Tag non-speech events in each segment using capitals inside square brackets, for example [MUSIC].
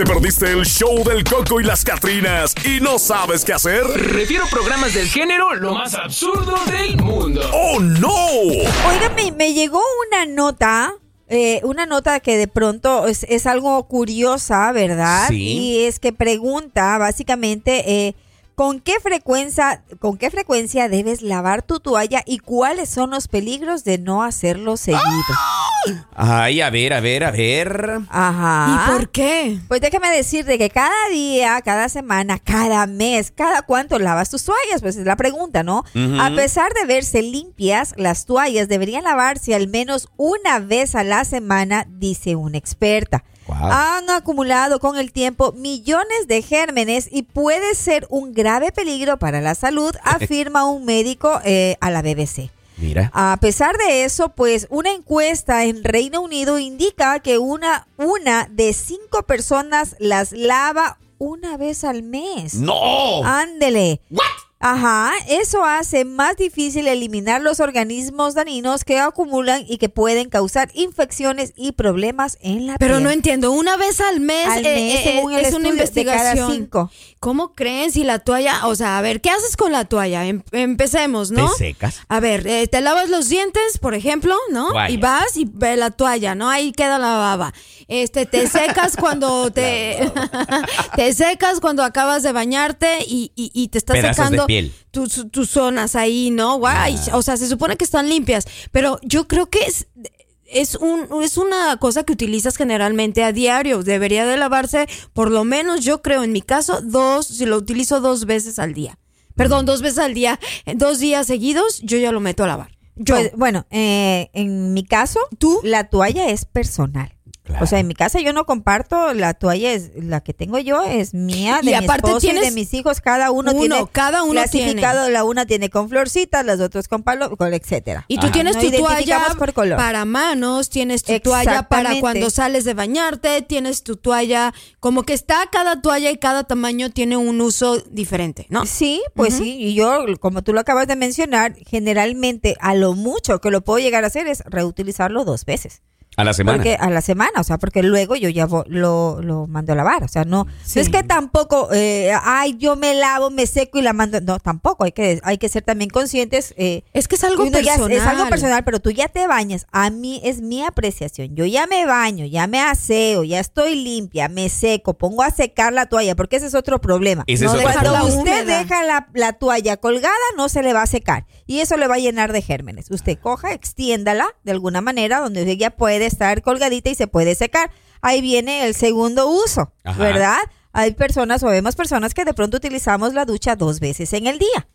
¿Te perdiste el show del Coco y las Catrinas y no sabes qué hacer? Refiero programas del género lo más absurdo del mundo. ¡Oh, no! Oigan, me, me llegó una nota. eh, una nota que de pronto es, es algo curiosa, ¿verdad? Sí. Y es que pregunta básicamente eh, con qué frecuencia, con qué frecuencia debes lavar tu toalla y cuáles son los peligros de no hacerlo seguido. Ay, a ver, a ver, a ver. Ajá. ¿Y por qué? Pues déjame decirte que cada día, cada semana, cada mes, cada cuánto lavas tus toallas, pues es la pregunta, ¿no? A pesar de verse limpias, las toallas deberían lavarse al menos una vez a la semana, dice una experta. Guau. Han acumulado con el tiempo millones de gérmenes y puede ser un grave peligro para la salud, [LAUGHS] afirma un médico eh, a la BBC. Mira. A pesar de eso, pues una encuesta en Reino Unido indica que una, una de cinco personas las lava una vez al mes. ¡No! Ándele. Ajá, eso hace más difícil eliminar los organismos dañinos que acumulan y que pueden causar infecciones y problemas en la Pero piel. no entiendo, una vez al mes, Al eh, mes, eh, según el es una estudio, de cada investigación. cinco. ¿Cómo creen si la toalla, o sea, a ver, ¿qué haces con la toalla? Em- empecemos, ¿no? ¿Te secas? A ver, eh, te lavas los dientes, por ejemplo, ¿no? Toalla. Y vas y ve la toalla, ¿no? Ahí queda la baba. Este, te secas cuando [LAUGHS] te, [LAUGHS] te secas cuando acabas de bañarte y, y- y te estás Pedazos secando tus, tus zonas ahí, ¿no? Guay. O sea, se supone que están limpias, pero yo creo que es es un es una cosa que utilizas generalmente a diario. Debería de lavarse por lo menos, yo creo, en mi caso, dos, si lo utilizo dos veces al día. Perdón, dos veces al día, dos días seguidos, yo ya lo meto a lavar. Yo. Pues, bueno, eh, en mi caso, tú, la toalla es personal. Claro. O sea, en mi casa yo no comparto, la toalla es la que tengo yo, es mía, de Y mi aparte esposo y de mis hijos, cada uno, uno, tiene cada uno clasificado, la una tiene con florcitas, las otras con palo, con etcétera. Y tú Ajá. tienes No tu toalla identificamos por color. para manos, tienes tu toalla para cuando sales de bañarte, tienes tu toalla, como que está cada toalla y cada tamaño tiene un uso diferente, ¿no? Sí, pues sí, y yo, como tú lo acabas de mencionar, generalmente a lo mucho que lo puedo llegar a hacer es reutilizarlo dos veces. A la semana. Porque a la semana, o sea, porque luego yo ya lo, lo mando a lavar, o sea, no, no es que tampoco, eh, ay, yo me lavo, me seco y la mando, no, tampoco, hay que, hay que ser también conscientes. eh, Es que es algo uno ya es- personal. es algo personal, pero tú ya te bañas, a mí es mi apreciación, yo ya me baño, ya me aseo, ya estoy limpia, me seco, pongo a secar la toalla, porque ese es otro problema. Es No Cuando usted húmeda. deja la, la toalla colgada, no se le va a secar. Y eso le va a llenar de gérmenes. Usted coja, extiéndala de alguna manera donde usted ya puede estar colgadita y se puede secar. Ahí viene el segundo uso, Ajá. ¿verdad? Hay personas o vemos personas que de pronto utilizamos la ducha dos veces en el día.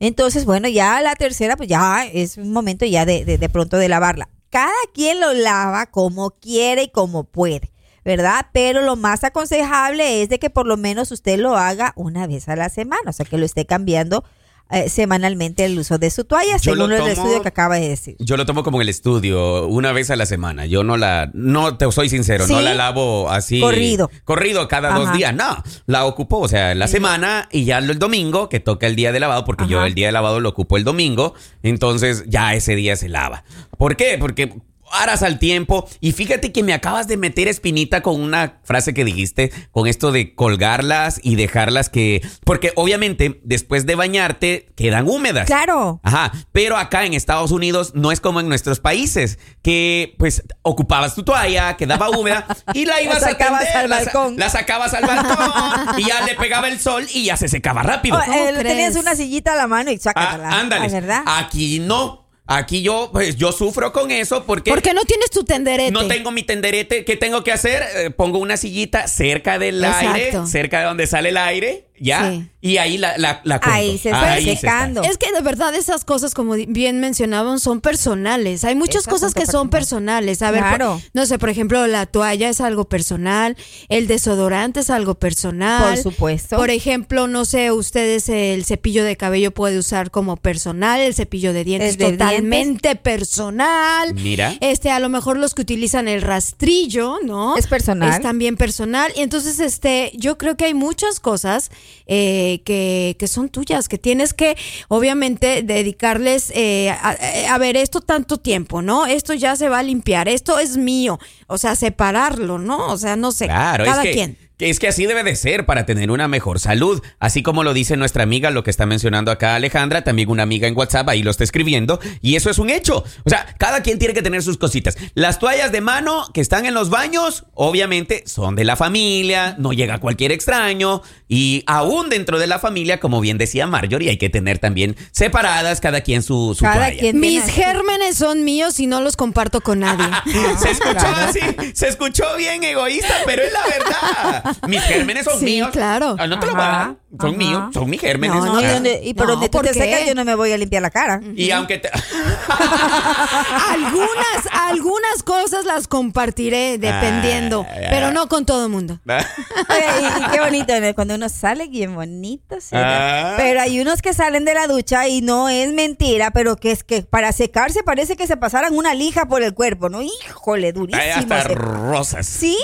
Entonces, bueno, ya la tercera, pues ya es un momento ya de, de, de pronto de lavarla. Cada quien lo lava como quiere y como puede, ¿verdad? Pero lo más aconsejable es de que por lo menos usted lo haga una vez a la semana, o sea, que lo esté cambiando eh, semanalmente el uso de su toalla, Yo según el tomo- estudio que acaba de decir. Yo lo tomo como el estudio, una vez a la semana. Yo no la, no te soy sincero, no la lavo así. Corrido. Corrido cada dos días. No, la ocupo, o sea, la semana y ya el domingo, que toca el día de lavado, porque yo el día de lavado lo ocupo el domingo. Entonces ya ese día se lava. ¿Por qué? Porque harás al tiempo. Y fíjate que me acabas de meter espinita con una frase que dijiste, con esto de colgarlas y dejarlas que. Porque obviamente después de bañarte quedan húmedas. Claro. Ajá, pero acá en Estados Unidos no es como en nuestros países, que pues ocupabas tu toalla, quedaba húmeda y la [LAUGHS] ibas La a tender, al la balcón. La, sacabas al balcón y ya le pegaba el sol y ya se secaba rápido. Oh, eh, tenías una sillita a la mano y Ah, sácatela. ándale. ¿verdad? Aquí no. Aquí yo, pues yo sufro con eso porque ¿Por qué no tienes tu tenderete? no tengo mi tenderete. ¿Qué tengo que hacer? Eh, pongo una sillita cerca del aire, cerca de donde sale el aire, ya. Sí. Y ahí la, la. Ahí se está Ahí está. secando. Es que de verdad esas cosas, como bien mencionaban, son personales. Hay muchas cosas que son personales. A ver, Claro. por- no sé, por ejemplo, la toalla es algo personal, el desodorante es algo personal. Por supuesto. Por ejemplo, no sé, ustedes el cepillo de cabello puede usar como personal, el cepillo de dientes de totalmente personal. Mira. Este, a lo mejor los que utilizan el rastrillo, ¿no? Es personal. Es también personal. Y entonces, este, yo creo que hay muchas cosas eh, que, que son tuyas, que tienes que, obviamente, dedicarles eh, a, a ver esto tanto tiempo, ¿no? Esto ya se va a limpiar, esto es mío. O sea, separarlo, ¿no? O sea, no sé. Claro, cada es que quien. Que es que así debe de ser para tener una mejor salud. Así como lo dice nuestra amiga, lo que está mencionando acá Alejandra, también una amiga en WhatsApp ahí lo está escribiendo. Y eso es un hecho. O sea, cada quien tiene que tener sus cositas. Las toallas de mano que están en los baños, obviamente, son de la familia, no llega cualquier extraño. Y aún dentro de la familia, como bien decía Marjorie, hay que tener también separadas cada quien su, su Cada toalla. quien Mis gérmenes son míos y no los comparto con nadie. [LAUGHS] Se escuchó así, se escuchó bien egoísta, pero es la verdad. [LAUGHS] Mis gérmenes son Sí, míos. claro. Ah, no te lo voy a dar. Son ajá. míos, son mis gérmenes. No, No, y, donde- y por No, donde tú ¿por te secas, yo no me voy a limpiar la cara. Y aunque te... [LAUGHS] algunas, algunas cosas las compartiré dependiendo, Ah, pero no con todo el mundo. [LAUGHS] Y, y qué bonito, ¿no? cuando uno sale, bien bonito. ve. Ah. Pero hay unos que salen de la ducha y no es mentira, pero que es que para secarse parece que se pasaran una lija por el cuerpo, ¿no? Híjole, durísimo. Ay, hasta se- rosas. Sí,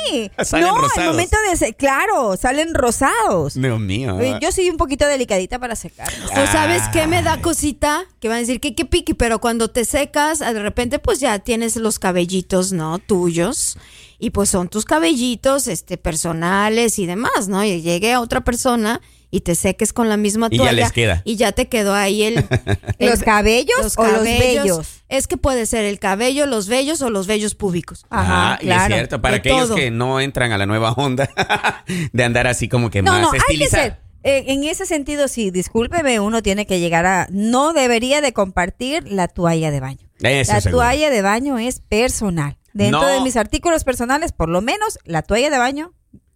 Salen no, rosados. al momento de se- claro, salen rosados. Dios mío. Yo soy un poquito delicadita para secar. O sabes qué me da cosita, que van a decir que qué piqui, pero cuando te secas, de repente pues ya tienes los cabellitos, ¿no? Tuyos. Y pues son tus cabellitos, este, personales y demás, ¿no? Y llegue a otra persona y te seques con la misma Y ya toalla. les queda. Y ya te quedó ahí el... [LAUGHS] el- ¿Los cabellos o los vellos? Es que puede ser el cabello, los vellos o los vellos públicos. Ajá, Ah, y claro. es cierto, para aquellos todo. que no entran a la nueva onda [LAUGHS] de andar así como que No, más no, hay que estilizado. ser. eh, en ese sentido, sí, discúlpeme, uno tiene que llegar a. No debería de compartir la toalla de baño. Eso la seguro. toalla de baño es personal. Dentro No. de mis artículos personales, por lo menos, la toalla de baño,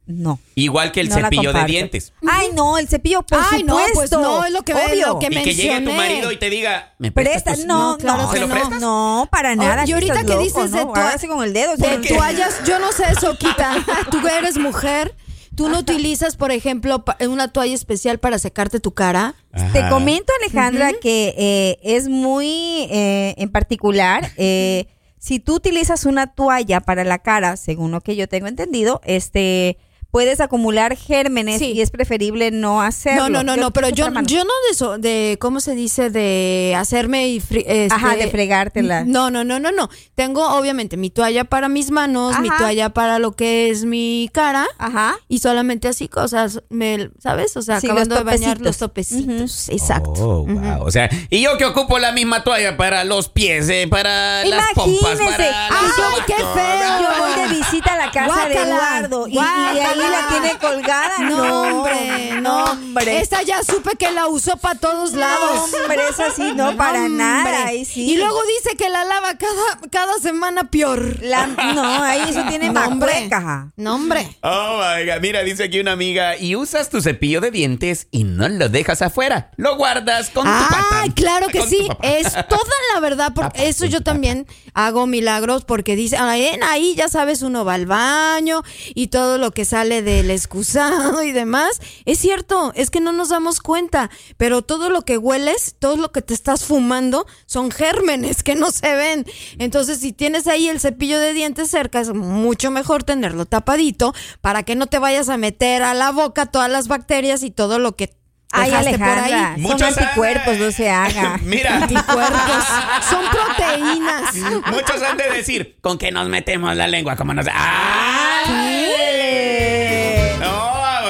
no. Igual que el No cepillo de dientes. Ay, no, el cepillo, por Ay, no, pues no, es lo que- obvio. lo que Y que llegue tu marido y te diga, ¿me prestas Presta, no, No, claro no, ¿Se lo no, para nada. y ahorita que loco, dices de ¿no? toa- Hágase con el dedo. De toallas, yo no sé, Soquita. [LAUGHS] Tú eres mujer. ¿Tú no utilizas, por ejemplo, una toalla especial para secarte tu cara? Te comento, Alejandra, que eh, es muy eh, en particular. eh, si tú utilizas una toalla para la cara, según lo que yo tengo entendido, este puedes acumular gérmenes Sí. y es preferible no hacerlo. No, no, no, ¿Qué no, pero yo, yo no de eso, de, ¿cómo se dice? De hacerme y... fri- este- Ajá, de fregártela. No, no, no, no, no. Tengo, obviamente, mi toalla para mis manos, mi toalla para lo que es mi cara. Ajá. Y solamente así cosas, me, ¿sabes? O sea, Sí, acabando de bañar los topecitos. Exacto. Oh, wow. O sea, y yo que ocupo la misma toalla para los pies, eh, para las pompas, Imagínese, para ay, las yo- ¡Ay, qué feo! Yo voy de visita a la casa de Eduardo y, y ahí guácala. la tiene colgada. No, hombre, no. hombre. Esta ya supe que la usó para todos lados. No, hombre, esa sí, no, para hombre. nada. Ahí sí. Y luego dice que la lava cada, cada semana peor. La- no, ahí eso [LAUGHS] tiene No, hombre. macueca. No, hombre. Oh my God. Mira, dice aquí una amiga, y usas tu cepillo de dientes y no lo dejas afuera. Lo guardas con tu pata. Ay, claro que Con tu sí. papá. Es toda la verdad. Porque [LAUGHS] Papá, eso yo tu también hago milagros porque dice, "Ay, en ahí ya sabes, uno va al baño y todo lo que sale del excusado y demás. Es cierto, es que no nos damos cuenta, pero todo lo que hueles, todo lo que te estás fumando son gérmenes que no se ven. Entonces, si tienes ahí el cepillo de dientes cerca, es mucho mejor tenerlo tapadito para que no te vayas a meter a la boca todas las bacterias y todo lo que Ay, Alejandra, ahí. son Muchos anticuerpos, han- no se haga. [LAUGHS] Mira. Anticuerpos. Son proteínas. Muchos han de decir, ¿con qué nos metemos la lengua? ¿Cómo nos... ¡Ay!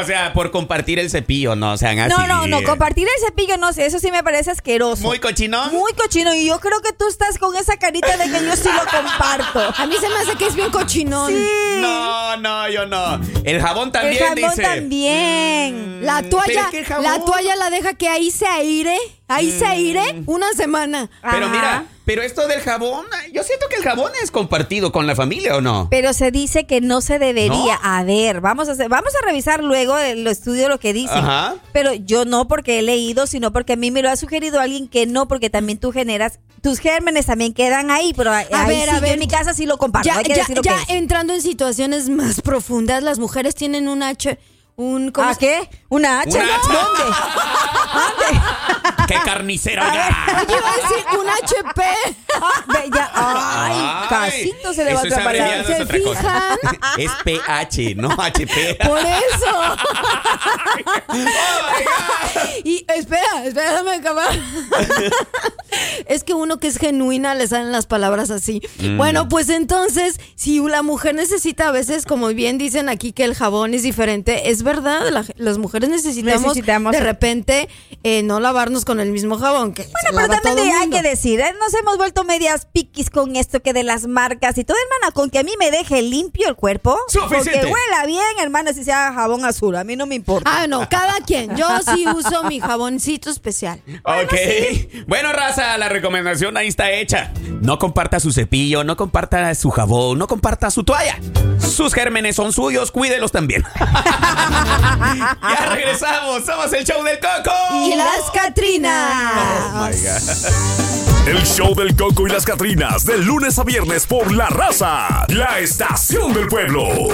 O sea, por compartir el cepillo, no sean así. No, no, no, compartir el cepillo, no sé, eso sí me parece asqueroso. Muy cochinón. Muy cochino. Y yo creo que tú estás con esa carita de que yo sí lo comparto. A mí se me hace que es bien cochinón. No, no, yo no. El jabón El también jabón dice. también. La Pero toalla, es que el jabón- la toalla la deja que ahí se aire, ahí se aire una semana. Pero Ajá. mira, pero esto del jabón, yo siento que el jabón es compartido con la familia, ¿o no? Pero se dice que no se debería. ¿No? A ver, vamos a hacer, vamos a revisar luego el estudio lo que dice. Ajá. Pero yo no porque he leído, sino porque a mí me lo ha sugerido alguien que no, porque también tú generas, tus gérmenes también quedan ahí, pero a, A ahí ver, sí, a yo ver. en mi casa sí lo comparto. Ya, hay que ya, decir lo ya que entrando en situaciones más profundas, las mujeres tienen un H, un ¿cómo ¿Ah, qué? ¿Una H? ¿Una H? ¿Dónde? [LAUGHS] ¡Qué carnicero! A ver, ya! iba a decir un HP. Ah, ya. Ay, Ay, casito se le va a atrapar. ¿Se otra cosa. fijan? [LAUGHS] Es PH, no HP. Por eso. Oh, my God. Y espera, espera, déjame acabar. [LAUGHS] Es que uno que es genuina le salen las palabras así. Mm. Bueno, pues entonces, si la mujer necesita a veces, como bien dicen aquí, que el jabón es diferente, es verdad, la- las mujeres necesitamos, Necesitamos- de repente eh, no lavarnos con el mismo jabón que Bueno, se pero lava también todo hay mundo. que decir, ¿eh? nos hemos vuelto medias piquis con esto que de las marcas y todo, hermana, con que a mí me deje limpio el cuerpo. Suficiente. Porque huela bien, hermana, si sea jabón azul, a mí no me importa. Ah, no, cada quien. Yo sí uso mi jaboncito especial. Ok. Bueno, raza, la recomendación ahí está hecha. No comparta su cepillo, no comparta su jabón, no comparta su toalla. Sus gérmenes son suyos, cuídelos también. [LAUGHS] ya regresamos, somos el show del Coco. Y las Catrinas. Oh my God. El show del Coco y las Catrinas, de lunes a viernes por La Raza, la estación del pueblo.